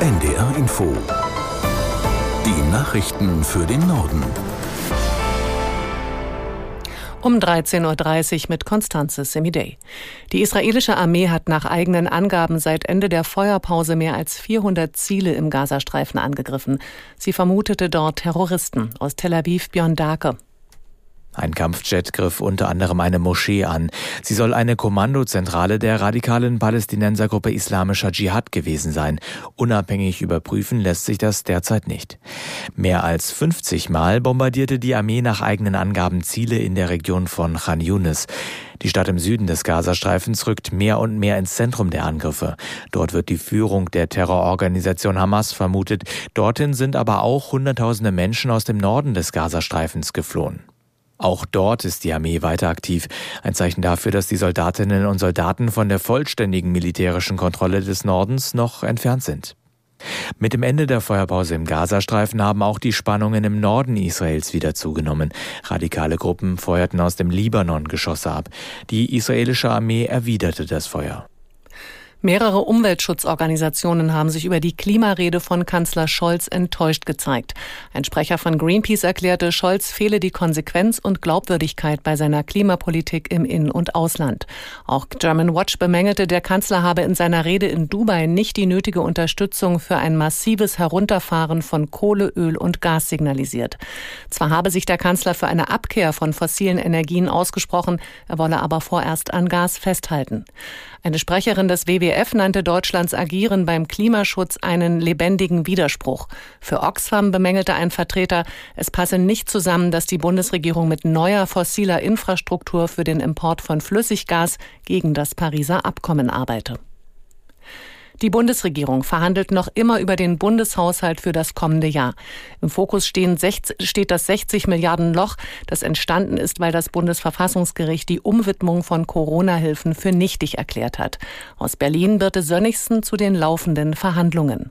NDR Info. Die Nachrichten für den Norden. Um 13.30 Uhr mit Konstanze Semidey. Die israelische Armee hat nach eigenen Angaben seit Ende der Feuerpause mehr als 400 Ziele im Gazastreifen angegriffen. Sie vermutete dort Terroristen. Aus Tel Aviv Björn Darke. Ein Kampfjet griff unter anderem eine Moschee an. Sie soll eine Kommandozentrale der radikalen Palästinensergruppe Islamischer Dschihad gewesen sein. Unabhängig überprüfen lässt sich das derzeit nicht. Mehr als 50 Mal bombardierte die Armee nach eigenen Angaben Ziele in der Region von Khan Yunis. Die Stadt im Süden des Gazastreifens rückt mehr und mehr ins Zentrum der Angriffe. Dort wird die Führung der Terrororganisation Hamas vermutet. Dorthin sind aber auch Hunderttausende Menschen aus dem Norden des Gazastreifens geflohen. Auch dort ist die Armee weiter aktiv. Ein Zeichen dafür, dass die Soldatinnen und Soldaten von der vollständigen militärischen Kontrolle des Nordens noch entfernt sind. Mit dem Ende der Feuerpause im Gazastreifen haben auch die Spannungen im Norden Israels wieder zugenommen. Radikale Gruppen feuerten aus dem Libanon Geschosse ab. Die israelische Armee erwiderte das Feuer. Mehrere Umweltschutzorganisationen haben sich über die Klimarede von Kanzler Scholz enttäuscht gezeigt. Ein Sprecher von Greenpeace erklärte, Scholz fehle die Konsequenz und Glaubwürdigkeit bei seiner Klimapolitik im In- und Ausland. Auch German Watch bemängelte, der Kanzler habe in seiner Rede in Dubai nicht die nötige Unterstützung für ein massives Herunterfahren von Kohle, Öl und Gas signalisiert. Zwar habe sich der Kanzler für eine Abkehr von fossilen Energien ausgesprochen, er wolle aber vorerst an Gas festhalten. Eine Sprecherin des WWF nannte Deutschlands Agieren beim Klimaschutz einen lebendigen Widerspruch. Für Oxfam bemängelte ein Vertreter, es passe nicht zusammen, dass die Bundesregierung mit neuer fossiler Infrastruktur für den Import von Flüssiggas gegen das Pariser Abkommen arbeite. Die Bundesregierung verhandelt noch immer über den Bundeshaushalt für das kommende Jahr. Im Fokus stehen 60, steht das 60 Milliarden Loch, das entstanden ist, weil das Bundesverfassungsgericht die Umwidmung von Corona-Hilfen für nichtig erklärt hat. Aus Berlin Birte Sönnigsen zu den laufenden Verhandlungen.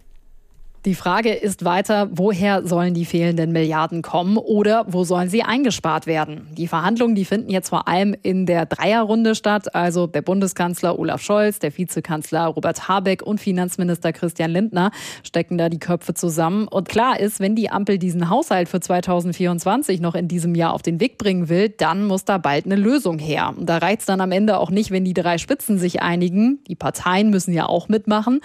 Die Frage ist weiter, woher sollen die fehlenden Milliarden kommen oder wo sollen sie eingespart werden? Die Verhandlungen, die finden jetzt vor allem in der Dreierrunde statt, also der Bundeskanzler Olaf Scholz, der Vizekanzler Robert Habeck und Finanzminister Christian Lindner stecken da die Köpfe zusammen. Und klar ist, wenn die Ampel diesen Haushalt für 2024 noch in diesem Jahr auf den Weg bringen will, dann muss da bald eine Lösung her. Da reicht es dann am Ende auch nicht, wenn die drei Spitzen sich einigen. Die Parteien müssen ja auch mitmachen.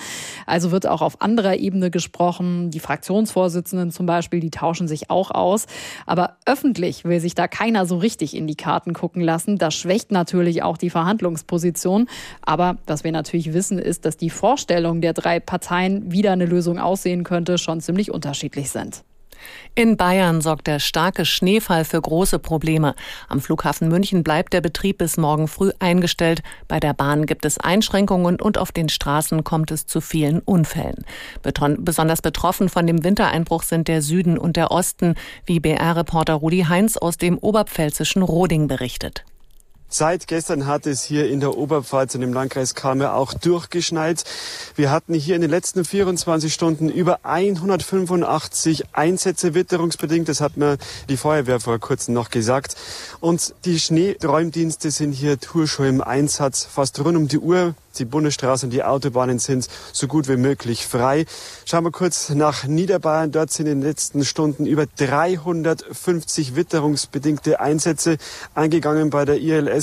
Also wird auch auf anderer Ebene gesprochen gesprochen. Die Fraktionsvorsitzenden zum Beispiel, die tauschen sich auch aus. Aber öffentlich will sich da keiner so richtig in die Karten gucken lassen. Das schwächt natürlich auch die Verhandlungsposition. Aber was wir natürlich wissen, ist, dass die Vorstellungen der drei Parteien, wie da eine Lösung aussehen könnte, schon ziemlich unterschiedlich sind. In Bayern sorgt der starke Schneefall für große Probleme. Am Flughafen München bleibt der Betrieb bis morgen früh eingestellt. Bei der Bahn gibt es Einschränkungen und auf den Straßen kommt es zu vielen Unfällen. besonders betroffen von dem Wintereinbruch sind der Süden und der Osten, wie BR-Reporter Rudi Heinz aus dem oberpfälzischen Roding berichtet. Seit gestern hat es hier in der Oberpfalz und im Landkreis Kamer auch durchgeschneit. Wir hatten hier in den letzten 24 Stunden über 185 Einsätze witterungsbedingt. Das hat mir die Feuerwehr vor kurzem noch gesagt. Und die Schneeräumdienste sind hier schon im Einsatz fast rund um die Uhr. Die Bundesstraßen und die Autobahnen sind so gut wie möglich frei. Schauen wir kurz nach Niederbayern. Dort sind in den letzten Stunden über 350 witterungsbedingte Einsätze eingegangen bei der ILS.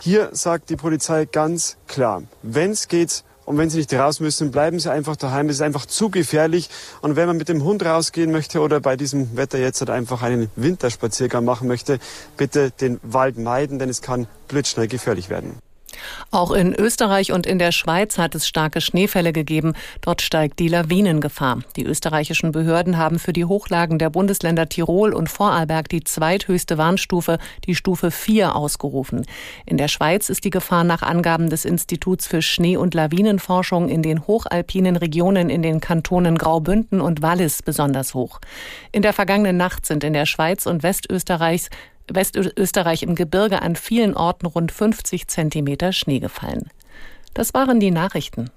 Hier sagt die Polizei ganz klar, wenn es geht, und wenn Sie nicht raus müssen, bleiben Sie einfach daheim. Es ist einfach zu gefährlich. Und wenn man mit dem Hund rausgehen möchte oder bei diesem Wetter jetzt halt einfach einen Winterspaziergang machen möchte, bitte den Wald meiden, denn es kann blitzschnell gefährlich werden. Auch in Österreich und in der Schweiz hat es starke Schneefälle gegeben. Dort steigt die Lawinengefahr. Die österreichischen Behörden haben für die Hochlagen der Bundesländer Tirol und Vorarlberg die zweithöchste Warnstufe, die Stufe 4, ausgerufen. In der Schweiz ist die Gefahr nach Angaben des Instituts für Schnee- und Lawinenforschung in den hochalpinen Regionen in den Kantonen Graubünden und Wallis besonders hoch. In der vergangenen Nacht sind in der Schweiz und Westösterreichs Westösterreich im Gebirge an vielen Orten rund 50 Zentimeter Schnee gefallen. Das waren die Nachrichten.